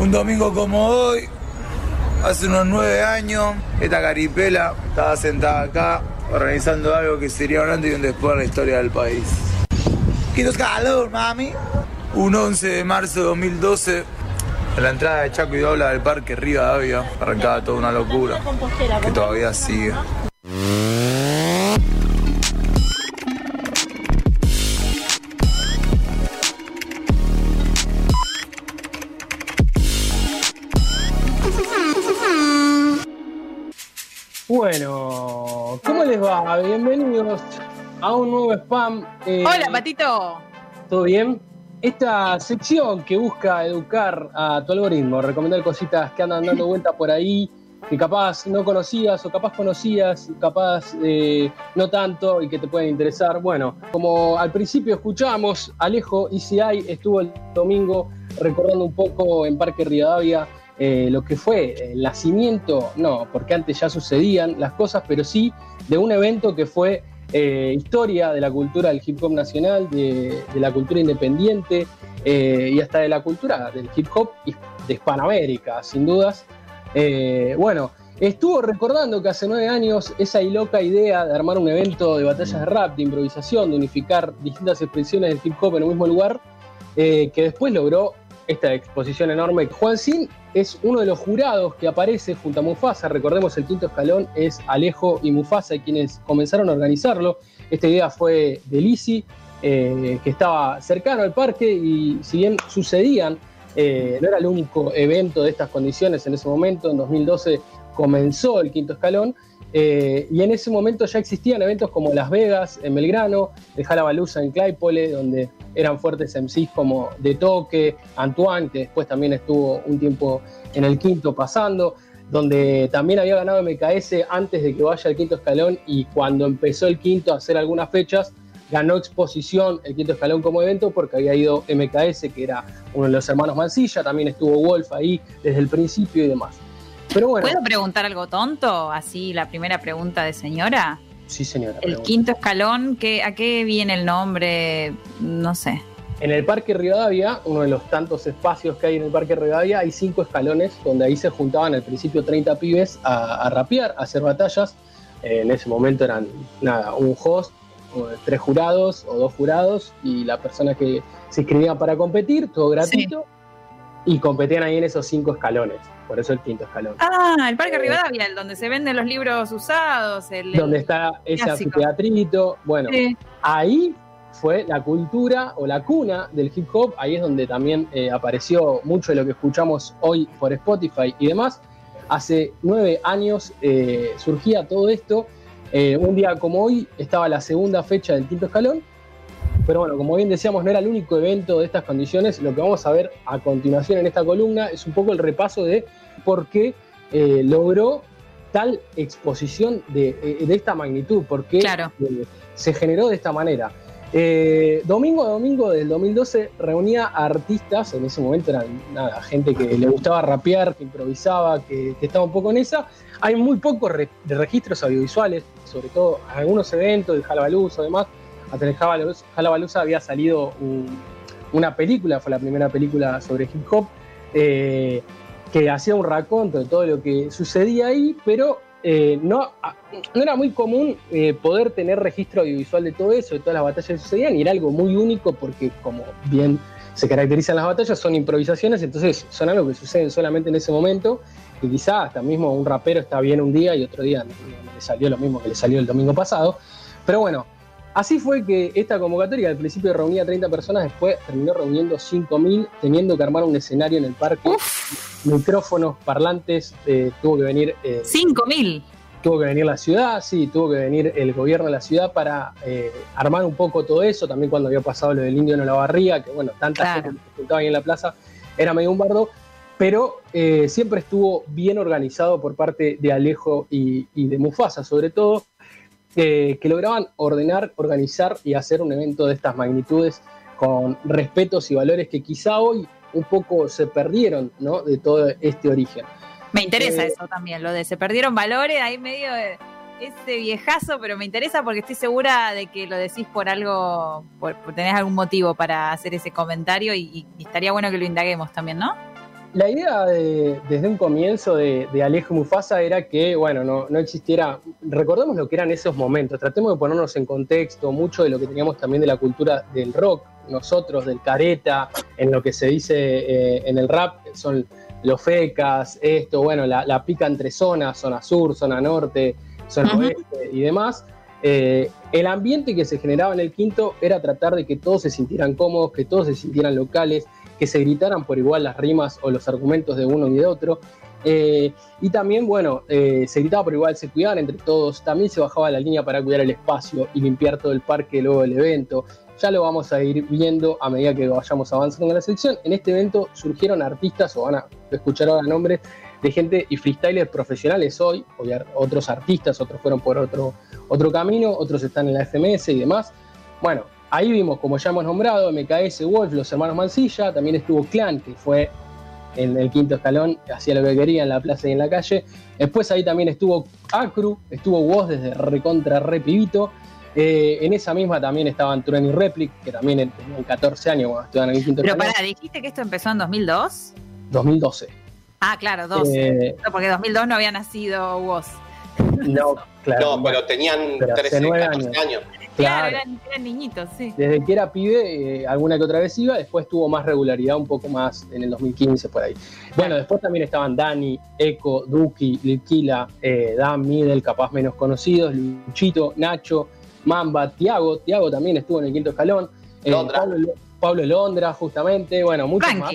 Un domingo como hoy, hace unos nueve años, esta caripela estaba sentada acá organizando algo que sería un antes y un después en la historia del país. Quinto calor, mami. Un 11 de marzo de 2012, en la entrada de Chaco y Dobla del Parque Rivadavia, arrancaba toda una locura que todavía sigue. Bienvenidos a un nuevo spam. Eh, Hola, Patito. ¿Todo bien? Esta sección que busca educar a tu algoritmo, recomendar cositas que andan dando vuelta por ahí, que capaz no conocías o capaz conocías, capaz eh, no tanto y que te pueden interesar. Bueno, como al principio escuchamos, Alejo ICI estuvo el domingo recordando un poco en Parque Rivadavia eh, lo que fue el nacimiento, no, porque antes ya sucedían las cosas, pero sí de un evento que fue eh, historia de la cultura del hip hop nacional, de, la cultura independiente eh, y hasta de la cultura del hip hop de Hispanoamérica, sin dudas. bueno, estuvo recordando que hace nueve años esa loca idea de armar un evento de batallas de rap, de improvisación, de unificar distintas expresiones del hip hop en un mismo lugar, que después logró esta exposición enorme. Juan Sin es uno de los jurados que aparece junto a Mufasa. Recordemos, el quinto escalón es Alejo y Mufasa quienes comenzaron a organizarlo. Esta idea fue de Lisi, eh, que estaba cercano al parque y si bien sucedían, eh, no era el único evento de estas condiciones en ese momento. En 2012 comenzó el quinto escalón. Eh, y en ese momento ya existían eventos como Las Vegas, en Belgrano, el Jalabaluza en Claypole, donde eran fuertes MCs como De Toque, Antoine, que después también estuvo un tiempo en el quinto pasando, donde también había ganado MKS antes de que vaya al quinto escalón y cuando empezó el quinto a hacer algunas fechas, ganó exposición el quinto escalón como evento porque había ido MKS, que era uno de los hermanos Mancilla, también estuvo Wolf ahí desde el principio y demás. Pero bueno. ¿Puedo preguntar algo tonto? Así, la primera pregunta de señora. Sí, señora. El quinto escalón, ¿qué, ¿a qué viene el nombre? No sé. En el Parque Rivadavia, uno de los tantos espacios que hay en el Parque Rivadavia, hay cinco escalones donde ahí se juntaban al principio 30 pibes a, rapear, a hacer batallas. Eh, en ese momento eran, nada, un host, tres jurados o dos jurados y la persona que se inscribía para competir, todo gratuito, y competían ahí en esos cinco escalones por eso el quinto escalón. Ah, el Parque eh, Rivadavia, el donde se venden los libros usados. El, donde está ese anfiteatrito. Bueno, ahí fue la cultura o la cuna del hip hop. Ahí es donde también eh, apareció mucho de lo que escuchamos hoy por Spotify y demás. Hace nueve años eh, surgía todo esto. un día como hoy estaba la segunda fecha del quinto escalón. Pero bueno, como bien decíamos, no era el único evento de estas condiciones. Lo que vamos a ver a continuación en esta columna es un poco el repaso de por qué eh, logró tal exposición de, eh, esta magnitud, por qué eh, se generó de esta manera. domingo a domingo del 2012 reunía a artistas, en ese momento eran nada, gente que le gustaba rapear, que improvisaba, que, estaba un poco en esa. Hay muy pocos de registros audiovisuales, sobre todo algunos eventos, de Jalabaluza, además. Hasta el Jalabaluza había salido una película, fue la primera película sobre hip hop que hacía un raconto de todo lo que sucedía ahí, pero eh, no, no era muy común eh, poder tener registro audiovisual de todo eso, de todas las batallas que sucedían, y era algo muy único porque, como bien se caracterizan las batallas, son improvisaciones, entonces son algo que suceden solamente en ese momento, y quizá hasta mismo un rapero está bien un día y otro día le salió lo mismo que le salió el domingo pasado. Pero bueno, Así fue que esta convocatoria al principio reunía 30 personas, después terminó reuniendo 5.000, teniendo que armar un escenario en el parque, micrófonos, parlantes, eh, tuvo que venir... Eh, ¿5.000? Tuvo que venir la ciudad, sí, tuvo que venir el gobierno de la ciudad para eh, armar un poco todo eso, también cuando había pasado lo del indio en la barriga, que bueno, tanta gente que estaba ahí en la plaza, era medio un bardo, pero siempre estuvo bien organizado por parte de Alejo y de Mufasa, sobre todo, que lograban ordenar, organizar y hacer un evento de estas magnitudes con respetos y valores que quizá hoy un poco se perdieron ¿no? de todo este origen. Me interesa eh, eso también, lo de se perdieron valores, ahí medio de ese viejazo, pero me interesa porque estoy segura de que lo decís por algo, por, tenés algún motivo para hacer ese comentario y, estaría bueno que lo indaguemos también, ¿no? la idea desde un comienzo de, Alejo Mufasa era que, bueno, no, no, existiera, recordemos lo que eran esos momentos, tratemos de ponernos en contexto mucho de lo que teníamos también de la cultura del rock, nosotros, del careta, en lo que se dice eh, en el rap, son los fecas, esto, bueno, la, pica entre zonas, zona sur, zona norte, zona oeste y demás. Eh, el ambiente que se generaba en el quinto era tratar de que todos se sintieran cómodos, que todos se sintieran locales, que se gritaran por igual las rimas o los argumentos de uno y de otro. Eh, y también, bueno, eh, se gritaba por igual, se cuidaban entre todos, también se bajaba la línea para cuidar el espacio y limpiar todo el parque luego del evento. Ya lo vamos a ir viendo a medida que vayamos avanzando en la sección. En este evento surgieron artistas, o van a escuchar ahora nombres, de gente y freestylers profesionales hoy, otros artistas, otros fueron por otro, otro camino, otros están en la FMS y demás. Bueno, Ahí vimos, como ya hemos nombrado, MKS Wolf, los hermanos Mancilla, también estuvo Clan, que fue en el quinto escalón, hacía lo que quería en la plaza y en la calle. Después ahí también estuvo Acru, estuvo Woz desde Recontra Repivito. Eh, en esa misma también estaban Trueno y Replic, que también tenían 14 años cuando estaban en el quinto Pero. Pero pará, ¿dijiste que esto empezó en 2002? 2012. Ah, claro, 12. Eh, porque en 2002 no había nacido Woz. No, claro. No, pero tenían 13, 14 años. Claro, eran, niñitos, sí. Desde que era pibe, eh, alguna que otra vez iba, después tuvo más regularidad, un poco más en el 2015 por ahí. Bueno, después también estaban Dani, Eco, Duki, Lilquila, eh, Dan Middle, capaz menos conocidos, Luchito, Nacho, Mamba, Tiago, Tiago también estuvo en el quinto escalón, eh, Pablo, Londra, justamente, bueno, muchos más.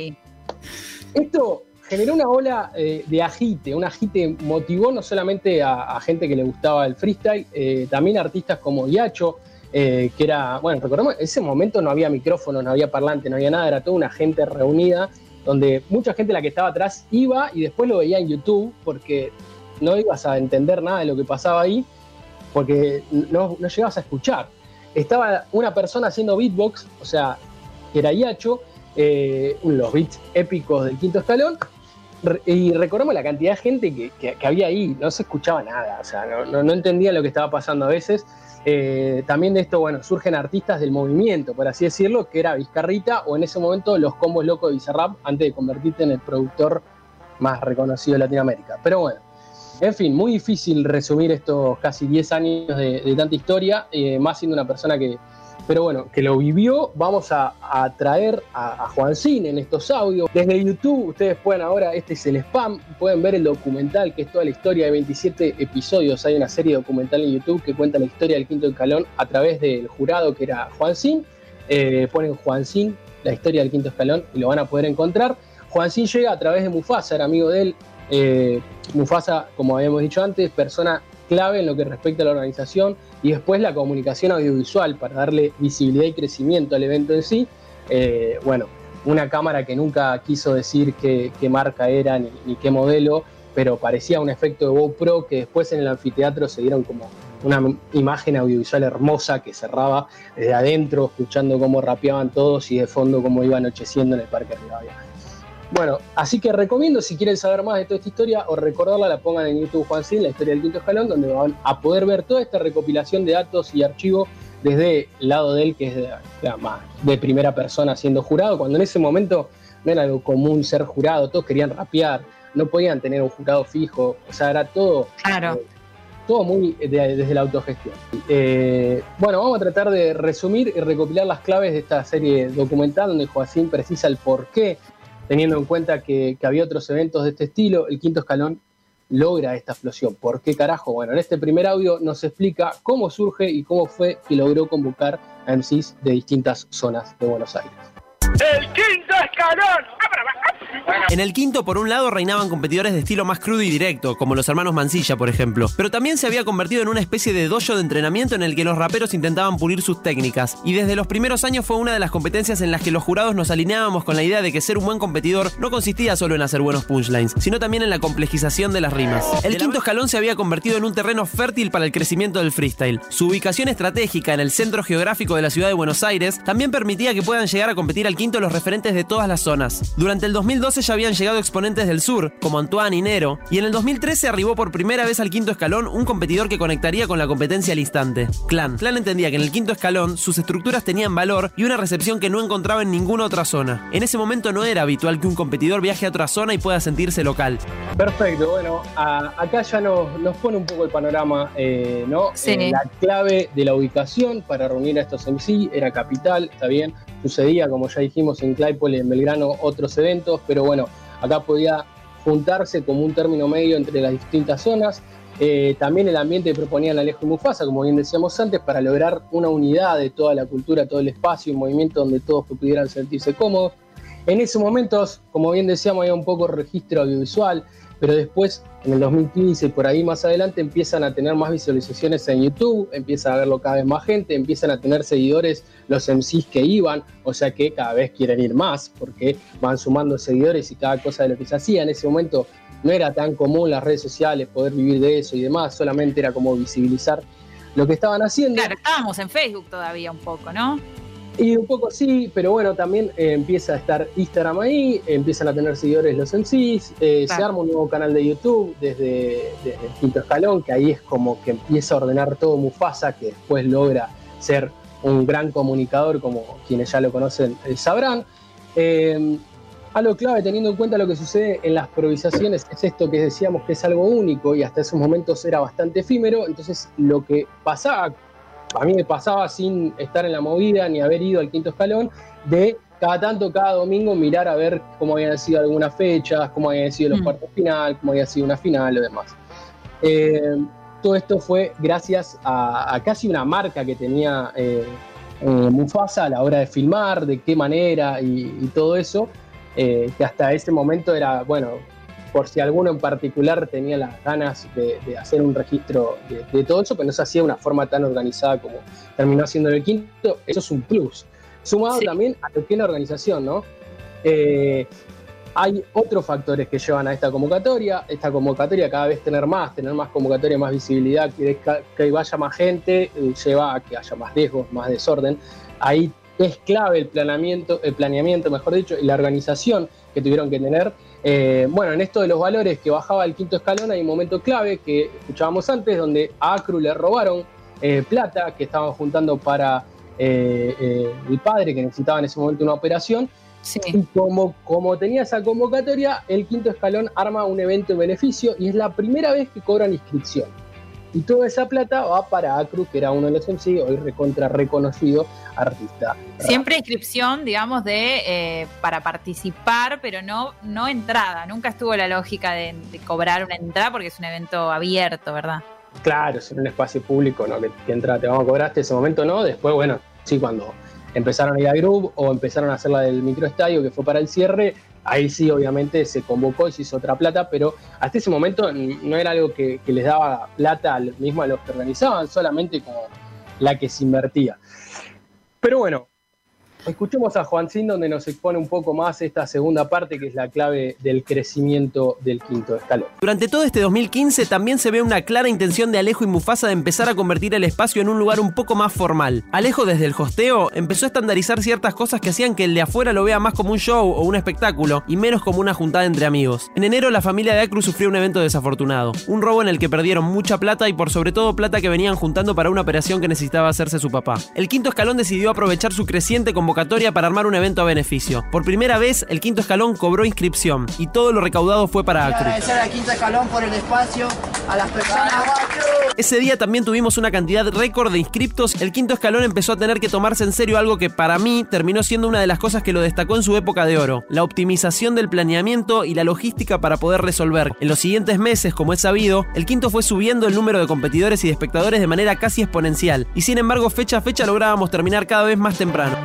Esto generó una ola de agite, un agite motivó no solamente a, gente que le gustaba el freestyle, también artistas como Yacho, eh, que era, bueno, recordemos, en ese momento no había micrófono, no había parlante, no había nada, era toda una gente reunida, donde mucha gente la que estaba atrás iba y después lo veía en YouTube, porque no ibas a entender nada de lo que pasaba ahí, porque no, no llegabas a escuchar. Estaba una persona haciendo beatbox, o sea, que era Yacho, eh, los beats épicos del quinto escalón, y recordemos la cantidad de gente que, había ahí, no se escuchaba nada, o sea, no, no entendía lo que estaba pasando a veces. Eh, también de esto, bueno, surgen artistas del movimiento, por así decirlo, que era Vizcarrita o en ese momento los combos locos de Bizarrap antes de convertirte en el productor más reconocido de Latinoamérica. Pero bueno, en fin, muy difícil resumir estos casi 10 años de, tanta historia, eh, más siendo una persona que, pero bueno, que lo vivió, vamos a, traer a, Juan Cine en estos audios. Desde YouTube, ustedes pueden ahora, este es el spam, pueden ver el documental, que es toda la historia de 27 episodios. Hay una serie documental en YouTube que cuenta la historia del quinto escalón a través del jurado que era Juan. Eh, ponen Juan la historia del quinto escalón, y lo van a poder encontrar. Juan llega a través de Mufasa, era amigo de él. Eh, Mufasa, como habíamos dicho antes, persona clave en lo que respecta a la organización y después la comunicación audiovisual para darle visibilidad y crecimiento al evento en sí. Eh, bueno, una cámara que nunca quiso decir qué, marca era ni, qué modelo, pero parecía un efecto de GoPro que después en el anfiteatro se dieron como una imagen audiovisual hermosa que cerraba desde adentro, escuchando cómo rapeaban todos y de fondo cómo iba anocheciendo en el Parque Rivadavia. Bueno, así que recomiendo si quieren saber más de toda esta historia o recordarla, la pongan en YouTube Juan Sin, la historia del quinto escalón, donde van a poder ver toda esta recopilación de datos y archivos desde el lado de él, que es de, de primera persona siendo jurado, cuando en ese momento no era algo común ser jurado, todos querían rapear, no podían tener un jurado fijo, o sea, era todo, claro. Eh, todo muy desde la autogestión. Eh, bueno, vamos a tratar de resumir y recopilar las claves de esta serie documental donde Joaquín precisa el porqué teniendo en cuenta que, había otros eventos de este estilo, el quinto escalón logra esta explosión. ¿Por qué carajo? Bueno, en este primer audio nos explica cómo surge y cómo fue que logró convocar a MCs de distintas zonas de Buenos Aires. ¡El quinto escalón! En el quinto, por un lado, reinaban competidores de estilo más crudo y directo, como los hermanos Mancilla, por ejemplo. Pero también se había convertido en una especie de dojo de entrenamiento en el que los raperos intentaban pulir sus técnicas. Y desde los primeros años fue una de las competencias en las que los jurados nos alineábamos con la idea de que ser un buen competidor no consistía solo en hacer buenos punchlines, sino también en la complejización de las rimas. El quinto escalón se había convertido en un terreno fértil para el crecimiento del freestyle. Su ubicación estratégica en el centro geográfico de la ciudad de Buenos Aires también permitía que puedan llegar a competir al quinto los referentes de todas las zonas. Durante el 2012 ya habían llegado exponentes del sur, como Antoine y Nero, y en el 2013 arribó por primera vez al quinto escalón un competidor que conectaría con la competencia al instante, Clan. Clan entendía que en el quinto escalón sus estructuras tenían valor y una recepción que no encontraba en ninguna otra zona. En ese momento no era habitual que un competidor viaje a otra zona y pueda sentirse local. Perfecto, bueno, acá ya nos, pone un poco el panorama, eh, ¿no? Eh, la clave de la ubicación para reunir a estos MC era capital, está bien, sucedía, como ya dijimos, en Claypole en Belgrano otros eventos, pero bueno, acá podía juntarse como un término medio entre las distintas zonas. Eh, también el ambiente que proponían Alejo y Mufasa, como bien decíamos antes, para lograr una unidad de toda la cultura, todo el espacio, un movimiento donde todos pudieran sentirse cómodos. En esos momentos, como bien decíamos, había un poco registro audiovisual, pero después, en el 2015 y por ahí más adelante, empiezan a tener más visualizaciones en YouTube, empieza a verlo cada vez más gente, empiezan a tener seguidores los MCs que iban, o sea que cada vez quieren ir más, porque van sumando seguidores y cada cosa de lo que se hacía. En ese momento no era tan común las redes sociales, poder vivir de eso y demás, solamente era como visibilizar lo que estaban haciendo. Claro, estábamos en Facebook todavía un poco, ¿no? Y un poco sí, pero bueno, también eh, empieza a estar Instagram ahí, empiezan a tener seguidores los MCs, eh, se arma un nuevo canal de YouTube desde, el quinto escalón, que ahí es como que empieza a ordenar todo Mufasa, que después logra ser un gran comunicador, como quienes ya lo conocen eh, sabrán. algo clave teniendo en cuenta lo que sucede en las improvisaciones es esto que decíamos que es algo único y hasta esos momentos era bastante efímero, entonces lo que pasaba a mí me pasaba sin estar en la movida ni haber ido al quinto escalón, de cada tanto, cada domingo, mirar a ver cómo habían sido algunas fechas, cómo habían sido los mm. cuartos final, cómo había sido una final o demás. Eh, todo esto fue gracias a, casi una marca que tenía eh, eh, Mufasa a la hora de filmar, de qué manera y, todo eso, que hasta ese momento era, bueno, por si alguno en particular tenía las ganas de, hacer un registro de, todo eso, pero no se hacía de una forma tan organizada como terminó haciendo el quinto, eso es un plus. Sumado también a lo que es la organización, ¿no? Eh, hay otros factores que llevan a esta convocatoria. Esta convocatoria cada vez tener más, tener más convocatoria, más visibilidad, que, que vaya más gente, eh, lleva a que haya más riesgos, más desorden. Ahí es clave el planeamiento, el planeamiento, mejor dicho, y la organización que tuvieron que tener eh, bueno, en esto de los valores que bajaba el quinto escalón hay un momento clave que escuchábamos antes, donde a Acru le robaron eh, plata que estaban juntando para eh, el padre que necesitaba en ese momento una operación. Y como, como tenía esa convocatoria, el quinto escalón arma un evento de beneficio y es la primera vez que cobran inscripción. Y toda esa plata va para Acru, que era uno de los MC, hoy recontra reconocido artista. Siempre inscripción, digamos, de eh, para participar, pero no, no entrada. Nunca estuvo la lógica de, cobrar una entrada porque es un evento abierto, ¿verdad? Claro, es un espacio público, ¿no? Que, que entra, te vamos a cobrar hasta ese momento, ¿no? Después, bueno, sí, cuando empezaron a ir a Group o empezaron a hacer la del microestadio, que fue para el cierre, ahí sí obviamente se convocó y se hizo otra plata, pero hasta ese momento no era algo que, les daba plata mismo a los que organizaban, solamente como la que se invertía. Pero bueno, Escuchemos a Juancín donde nos expone un poco más esta segunda parte que es la clave del crecimiento del quinto escalón. Durante todo este 2015 también se ve una clara intención de Alejo y Mufasa de empezar a convertir el espacio en un lugar un poco más formal. Alejo desde el hosteo empezó a estandarizar ciertas cosas que hacían que el de afuera lo vea más como un show o un espectáculo y menos como una juntada entre amigos. En enero la familia de Acru sufrió un evento desafortunado, un robo en el que perdieron mucha plata y por sobre todo plata que venían juntando para una operación que necesitaba hacerse su papá. El quinto escalón decidió aprovechar su creciente convocatoria para armar un evento a beneficio. Por primera vez, el quinto escalón cobró inscripción y todo lo recaudado fue para Acru. Agradecer al quinto escalón por el espacio, a las personas. Ese día también tuvimos una cantidad récord de inscriptos. El quinto escalón empezó a tener que tomarse en serio algo que para mí terminó siendo una de las cosas que lo destacó en su época de oro: la optimización del planeamiento y la logística para poder resolver. En los siguientes meses, como es sabido, el quinto fue subiendo el número de competidores y de espectadores de manera casi exponencial. Y sin embargo, fecha a fecha lográbamos terminar cada vez más temprano.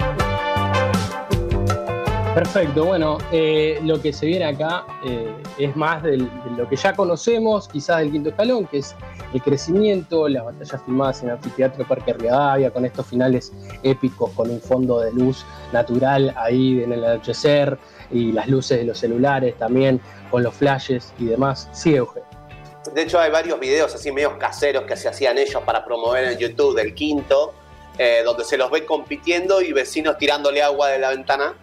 Perfecto, bueno, eh, lo que se viene acá eh, es más de lo que ya conocemos, quizás del quinto escalón, que es el crecimiento, las batallas filmadas en el anfiteatro Parque Rivadavia, con estos finales épicos, con un fondo de luz natural ahí en el anochecer y las luces de los celulares también, con los flashes y demás. Sí, Eugenio. De hecho, hay varios videos así medios caseros que se hacían ellos para promover en YouTube del quinto, eh, donde se los ve compitiendo y vecinos tirándole agua de la ventana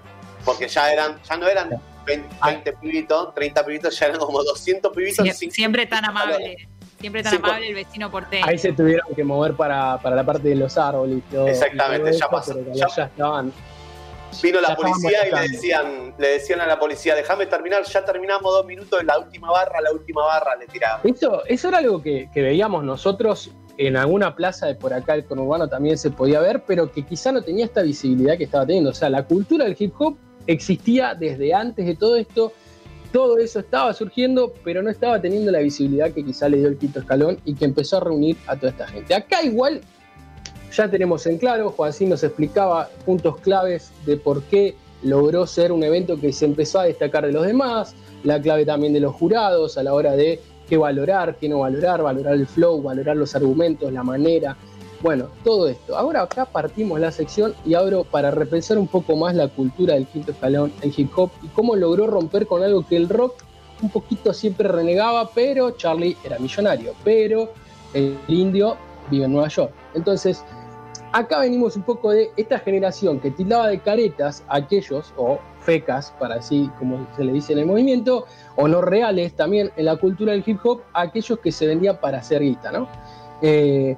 porque ya eran, ya no eran 20, 20 pibitos, 30 pibitos, ya eran como 200 pibitos. Sie- sin- siempre tan amable. Siempre tan Sí, amable el vecino porteño. Ahí se tuvieron que mover para, para la parte de los árboles. todo- Exactamente, y todo ya pasó. Ya- ya estaban. Vino la Ya policía y le decían, le decían a la policía, déjame terminar, ya terminamos dos minutos, la última barra, la última barra, le tiraban. Eso, eso era algo que, que veíamos nosotros en alguna plaza de por acá, el conurbano también se podía ver, pero que quizá no tenía esta visibilidad que estaba teniendo. O sea, la cultura del hip hop existía desde antes de todo esto, todo eso estaba surgiendo, pero no estaba teniendo la visibilidad que quizá le dio el quinto escalón y que empezó a reunir a toda esta gente. Acá igual ya tenemos en claro, Juancín nos explicaba puntos claves de por qué logró ser un evento que se empezó a destacar de los demás, la clave también de los jurados a la hora de qué valorar, qué no valorar, valorar el flow, valorar los argumentos, la manera, bueno, todo esto. Ahora acá partimos la sección y abro para repensar un poco más la cultura del quinto escalón, el hip hop y cómo logró romper con algo que el rock un poquito siempre renegaba, pero Charlie era millonario, pero el indio vive en Nueva York. Entonces, acá venimos un poco de esta generación que tildaba de caretas a aquellos, o fecas, para así como se le dice en el movimiento, o no reales también en la cultura del hip hop, a aquellos que se vendían para hacer guita, ¿no? Eh,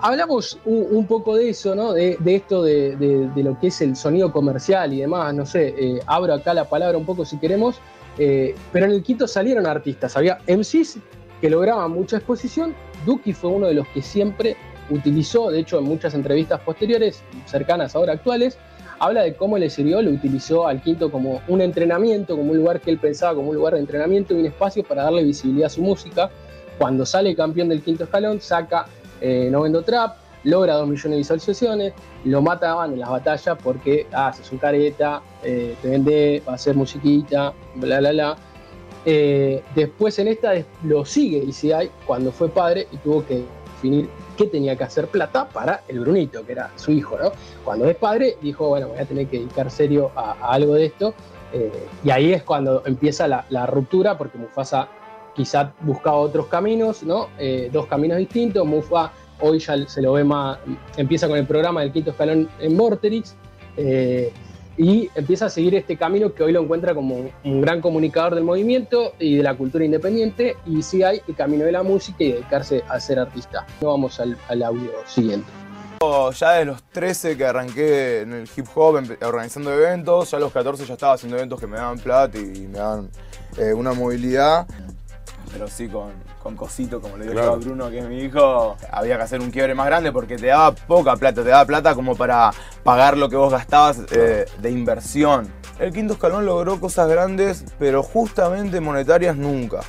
hablamos un, poco de eso, ¿no? De, esto de, lo que es el sonido comercial y demás, no sé, eh, abro acá la palabra un poco si queremos, eh, pero en el Quito salieron artistas, había MCs que lograban mucha exposición, Duki fue uno de los que siempre utilizó, de hecho en muchas entrevistas posteriores, cercanas ahora actuales, habla de cómo le sirvió, lo utilizó al quinto como un entrenamiento, como un lugar que él pensaba como un lugar de entrenamiento y un espacio para darle visibilidad a su música. Cuando sale campeón del quinto escalón, saca eh, No Vendo Trap, logra 2 millones de visualizaciones, lo mataban en las batallas porque, ah, sos un careta, eh, te vende, va a hacer musiquita, bla, bla, bla. Eh, después en esta lo sigue ICI cuando fue padre y tuvo que definir qué tenía que hacer plata para el Brunito, que era su hijo, ¿no? Cuando es padre, dijo, bueno, voy a tener que dedicar serio a, algo de esto. y ahí es cuando empieza la ruptura, porque Mufasa quizá buscaba otros caminos, ¿no? Eh, dos caminos distintos. Mufa hoy ya se lo ve más, empieza con el programa del quinto escalón en Vorterix. eh, y empieza a seguir este camino que hoy lo encuentra como un, gran comunicador del movimiento y de la cultura independiente, y sí hay el camino de la música y dedicarse a ser artista. No vamos al, audio siguiente. Ya de los 13 que arranqué en el hip hop, organizando eventos, ya a los 14 ya estaba haciendo eventos que me daban plata y me daban eh, una movilidad. Pero sí, con, con cosito, como le digo Claro. yo a Bruno, que es mi hijo, había que hacer un quiebre más grande porque te daba poca plata, te daba plata como para pagar lo que vos gastabas eh, de inversión. El quinto escalón logró cosas grandes, pero justamente monetarias nunca.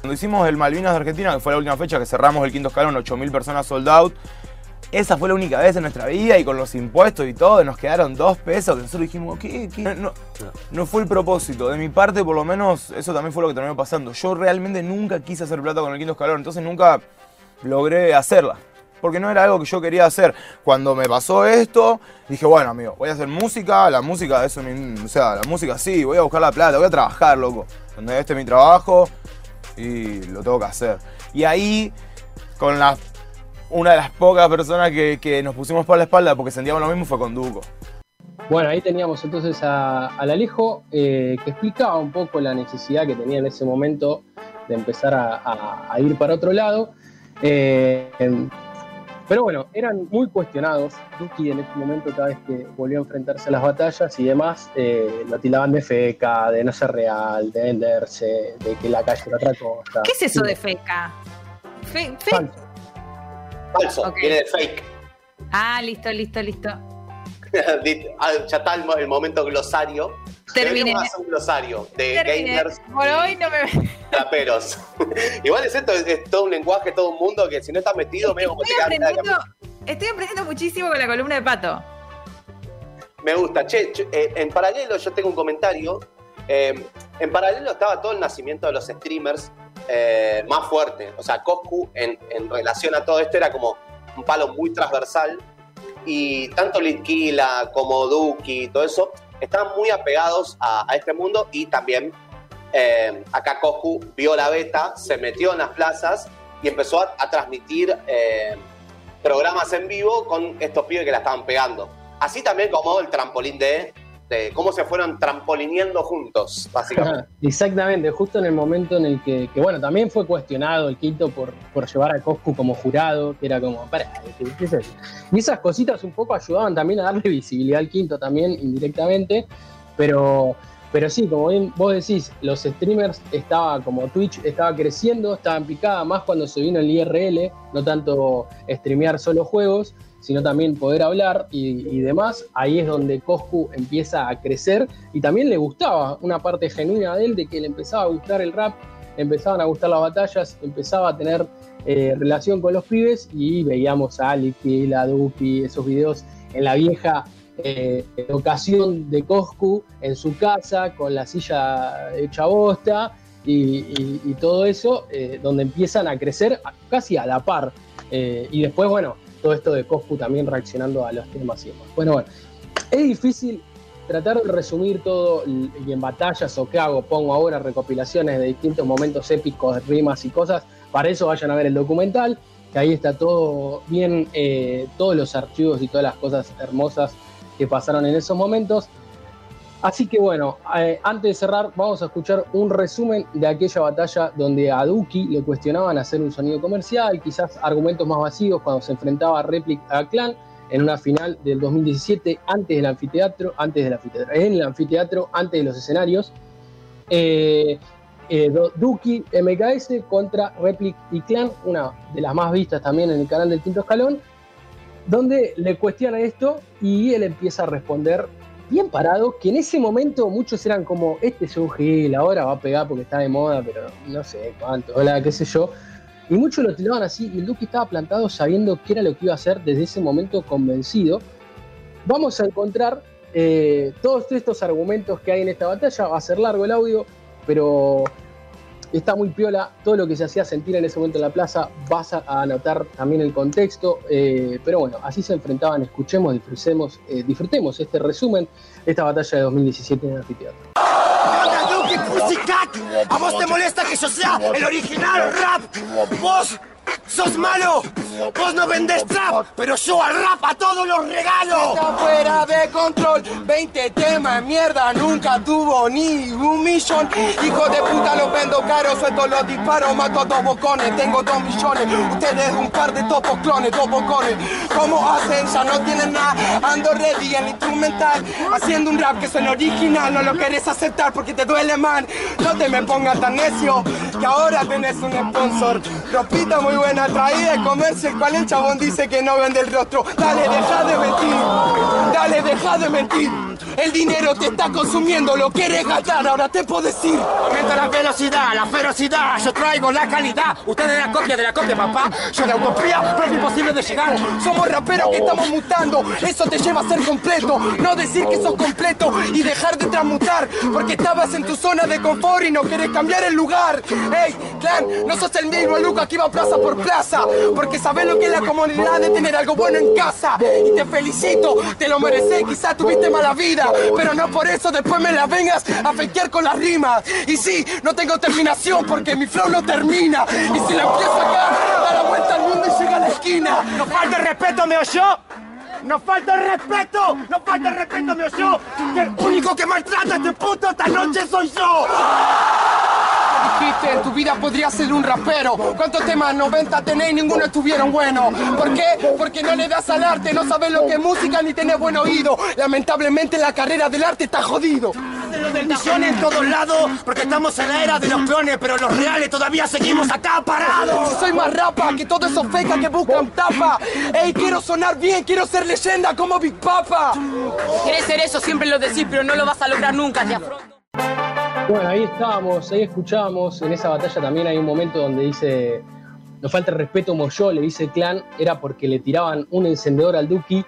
Cuando hicimos el Malvinas de Argentina, que fue la última fecha que cerramos el quinto escalón, 8.000 personas sold out, esa fue la única vez en nuestra vida y con los impuestos y todo nos quedaron dos pesos que nosotros dijimos, ¿qué? No, fue el propósito. De mi parte, por lo menos, eso también fue lo que terminó pasando. Yo realmente nunca quise hacer plata con el quinto escalón, entonces nunca logré hacerla. Porque no era algo que yo quería hacer. Cuando me pasó esto, dije, bueno, amigo, voy a hacer música, la música, eso, o sea, la música sí, voy a buscar la plata, voy a trabajar, loco. Donde este es mi trabajo y lo tengo que hacer. Y ahí, con la, una de las pocas personas que, que nos pusimos por la espalda porque sentíamos lo mismo fue con Duco. Bueno, ahí teníamos entonces a- al Alejo eh, que explicaba un poco la necesidad que tenía en ese momento de empezar a, a- a ir para otro lado. Eh, em, pero bueno, eran muy cuestionados. Duki en ese momento, cada vez que volvió a enfrentarse a las batallas y demás, eh, lo tildaban de feca, de no ser real, de venderse, de que la calle era otra cosa. ¿Qué es eso Sí, de feca? Fe- fe- falso. Viene de fake. Ah, listo, listo, listo. Ah, ya está el, mo- el momento glosario. Terminé. Un glosario de Terminé. gamers Por hoy no me. raperos. Igual es esto, es, todo un lenguaje, todo un mundo que si no estás metido, medio como te aprendiendo, estoy aprendiendo muchísimo con la columna de pato. Me gusta. Che, che, eh, en paralelo yo tengo un comentario. Eh, en paralelo estaba todo el nacimiento de los streamers eh, más fuerte. O sea, Coscu en, en relación a todo esto era como un palo muy transversal. Y tanto Litquila como Duki y todo eso estaban muy apegados a, este mundo y también eh, acá Coscu vio la beta, se metió en las plazas y empezó a, a transmitir eh, programas en vivo con estos pibes que la estaban pegando. Así también como el trampolín de de cómo se fueron trampolineando juntos, básicamente. Exactamente, justo en el momento en el que, que, bueno, también fue cuestionado el quinto por, por llevar a Coscu como jurado, que era como, para, ¿qué, qué es eso? Y esas cositas un poco ayudaban también a darle visibilidad al quinto también indirectamente, pero, pero sí, como bien vos decís, los streamers estaba como Twitch estaba creciendo, estaba en picada más cuando se vino el IRL, no tanto streamear solo juegos, sino también poder hablar y, demás, ahí es donde Coscu empieza a crecer y también le gustaba una parte genuina de él de que le empezaba a gustar el rap, empezaban a gustar las batallas, empezaba a tener eh, relación con los pibes y veíamos a Alifi, a Dupi, esos videos en la vieja eh, ocasión de Coscu en su casa con la silla hecha bosta y, y, todo eso, eh, donde empiezan a crecer casi a la par. y después, bueno, todo esto de Coscu también reaccionando a los temas y demás. Bueno, bueno, es difícil tratar de resumir todo y en batallas o qué hago, pongo ahora recopilaciones de distintos momentos épicos, rimas y cosas. Para eso vayan a ver el documental, que ahí está todo bien, eh, todos los archivos y todas las cosas hermosas que pasaron en esos momentos. Así que bueno, eh, antes de cerrar, vamos a escuchar un resumen de aquella batalla donde a Duki le cuestionaban hacer un sonido comercial, quizás argumentos más vacíos cuando se enfrentaba a Replic a Clan en una final del 2017 antes del anfiteatro, antes del anfiteatro, en el anfiteatro, antes de los escenarios. Eh, eh, Duki MKS contra Replic y Clan, una de las más vistas también en el canal del Quinto Escalón, donde le cuestiona esto y él empieza a responder bien parado, que en ese momento muchos eran como, este es un gil, ahora va a pegar porque está de moda, pero no sé cuánto, hola, qué sé yo. Y muchos lo tiraban así, y el Duque estaba plantado sabiendo qué era lo que iba a hacer desde ese momento convencido. Vamos a encontrar eh, todos estos argumentos que hay en esta batalla, va a ser largo el audio, pero está muy piola, todo lo que se hacía sentir en ese momento en la plaza, vas a anotar también el contexto, eh, pero bueno, así se enfrentaban, escuchemos, disfrutemos, eh, disfrutemos este resumen de esta batalla de 2017 en el anfiteatro. ¿A vos te molesta que yo sea el original rap? ¿Vos ¡Sos malo! Vos no vendés trap, pero yo al rap a todos los regalo. Está fuera de control, 20 temas, mierda, nunca tuvo ni un millón. Hijo de puta, los vendo caro, suelto los disparos, mato dos bocones, tengo dos millones. Ustedes un par de topos clones, dos bocones. ¿Cómo hacen? Ya no tienen nada, ando ready en instrumental, haciendo un rap que suena original, no lo querés aceptar porque te duele man. No te me pongas tan necio, que ahora tenés un sponsor. Ropita muy buena traída de comercio, el cual el chabón dice que no vende el rostro. Dale, deja de mentir. Dale, deja de mentir. El dinero te está consumiendo, lo quieres gastar, ahora te puedo decir. Aumenta la velocidad, la ferocidad, yo traigo la calidad. Ustedes la copia de la copia, papá. Yo la utopía, pero es imposible de llegar. Somos raperos que estamos mutando, eso te lleva a ser completo. No decir que sos completo y dejar de transmutar, porque estabas en tu zona de confort y no querés cambiar el lugar. Ey, clan, no sos el mismo Luca que iba plaza por plaza, porque sabes lo que es la comunidad de tener algo bueno en casa. Y te felicito, te lo mereces, quizás tuviste mala vida, pero no por eso después me la vengas a fequear con las rimas. Y sí, no tengo terminación porque mi flow no termina. Y si la empiezo acá, da la vuelta al mundo y llega a la esquina. No falta el respeto, me oyó. ¡Nos falta el respeto! ¡Nos falta el respeto, me oyó! ¡Que el único que maltrata a este puto esta noche soy yo! Dijiste, en tu vida podrías ser un rapero. ¿Cuántos temas 90 tenés y ninguno estuvieron buenos? ¿Por qué? Porque no le das al arte, no sabes lo que es música ni tenés buen oído. Lamentablemente la carrera del arte está jodido. Los del millón en todos lados, porque estamos en la era de los clones, pero los reales todavía seguimos acá parados. Soy más rapa que todos esos fecas que buscan tapa. Ey, quiero sonar bien, quiero ser leyenda como Big Papa. Querés ser eso, siempre lo decís, pero no lo vas a lograr nunca, te afronto. Bueno, ahí estábamos, ahí escuchábamos, en esa batalla también hay un momento donde dice, nos falta el respeto como yo, le dice el clan, era porque le tiraban un encendedor al Duki,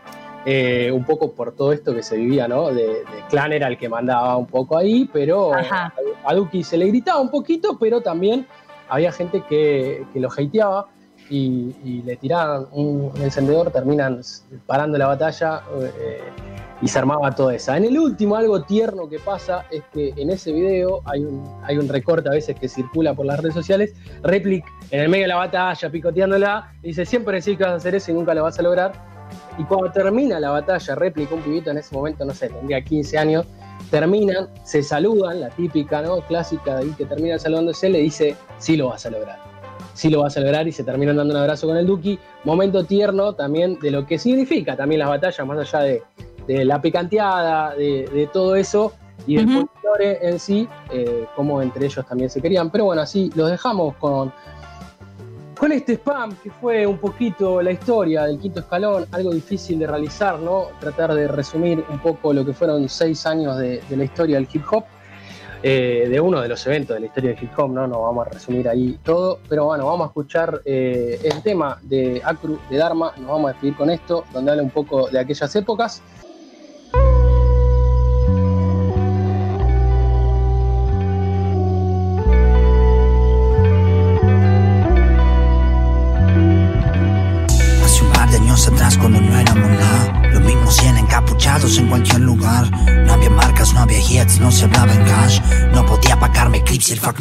eh, un poco por todo esto que se vivía, ¿no? De, de, clan era el que mandaba un poco ahí, pero Ajá. a, Duki se le gritaba un poquito, pero también había gente que, que lo hateaba y, y le tiraban un, un encendedor, terminan parando la batalla. eh, y se armaba toda esa. En el último, algo tierno que pasa es que en ese video hay un, hay un recorte a veces que circula por las redes sociales. Replic en el medio de la batalla, picoteándola, dice: Siempre decís que vas a hacer eso y nunca lo vas a lograr. Y cuando termina la batalla, réplica un pibito en ese momento, no sé, tendría 15 años, terminan, se saludan, la típica, ¿no? Clásica de ahí que termina saludándose, le dice, sí lo vas a lograr. Sí lo vas a lograr y se terminan dando un abrazo con el Duki. Momento tierno también de lo que significa también las batallas, más allá de, de la picanteada, de, de todo eso, y del folclore en sí, eh, como entre ellos también se querían. Pero bueno, así los dejamos con, con este spam que fue un poquito la historia del quinto escalón, algo difícil de realizar, ¿no? Tratar de resumir un poco lo que fueron seis años de, de la historia del hip hop. eh, de uno de los eventos de la historia del hip hop, ¿no? No vamos a resumir ahí todo, pero bueno, vamos a escuchar eh, el tema de Acru, de Dharma, nos vamos a despedir con esto, donde habla un poco de aquellas épocas.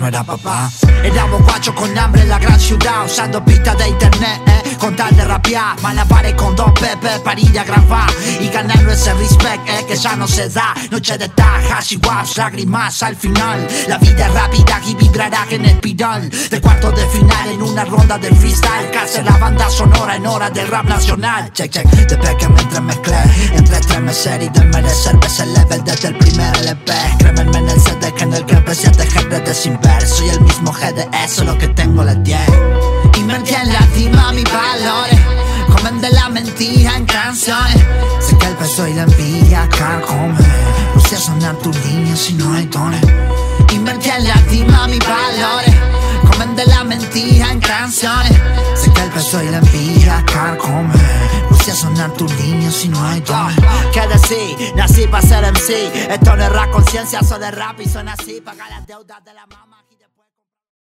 No era papá Era borracho con hambre la gran ciudad Usando pistas de internet, eh, con tal de rapear. Malabares con dos pepe para ir a grabar Y ganando ese respect, eh, que ya no se da. Noche de tajas y waps, lágrimas al final. La vida es rápida y vibrará en el piral De cuarto de final en una ronda de freestyle. Casi la banda sonora en hora del rap nacional. Check, check, desde que me entremezclé Entre estremecer y desmerecer. Ves el level desde el primer LP Crémenme en el CD que en el que empecé a dejar de sin ver. Soy el mismo GDS, solo que tengo la 10 Y me entiende lastima mis valores Comen de la mentira en canciones Sé que el peso y la envidia carcome No sé sonar tus líneas si no hay dones Invertí en lastima mis valores Comen de la mentira en canciones Sé que el peso y la envidia carcome sé sonar tus líneas si no hay dones ¿Qué decir? Nací para ser MC Esto no es rap conciencia, solo es rap y suena así Paga las deudas de la mamá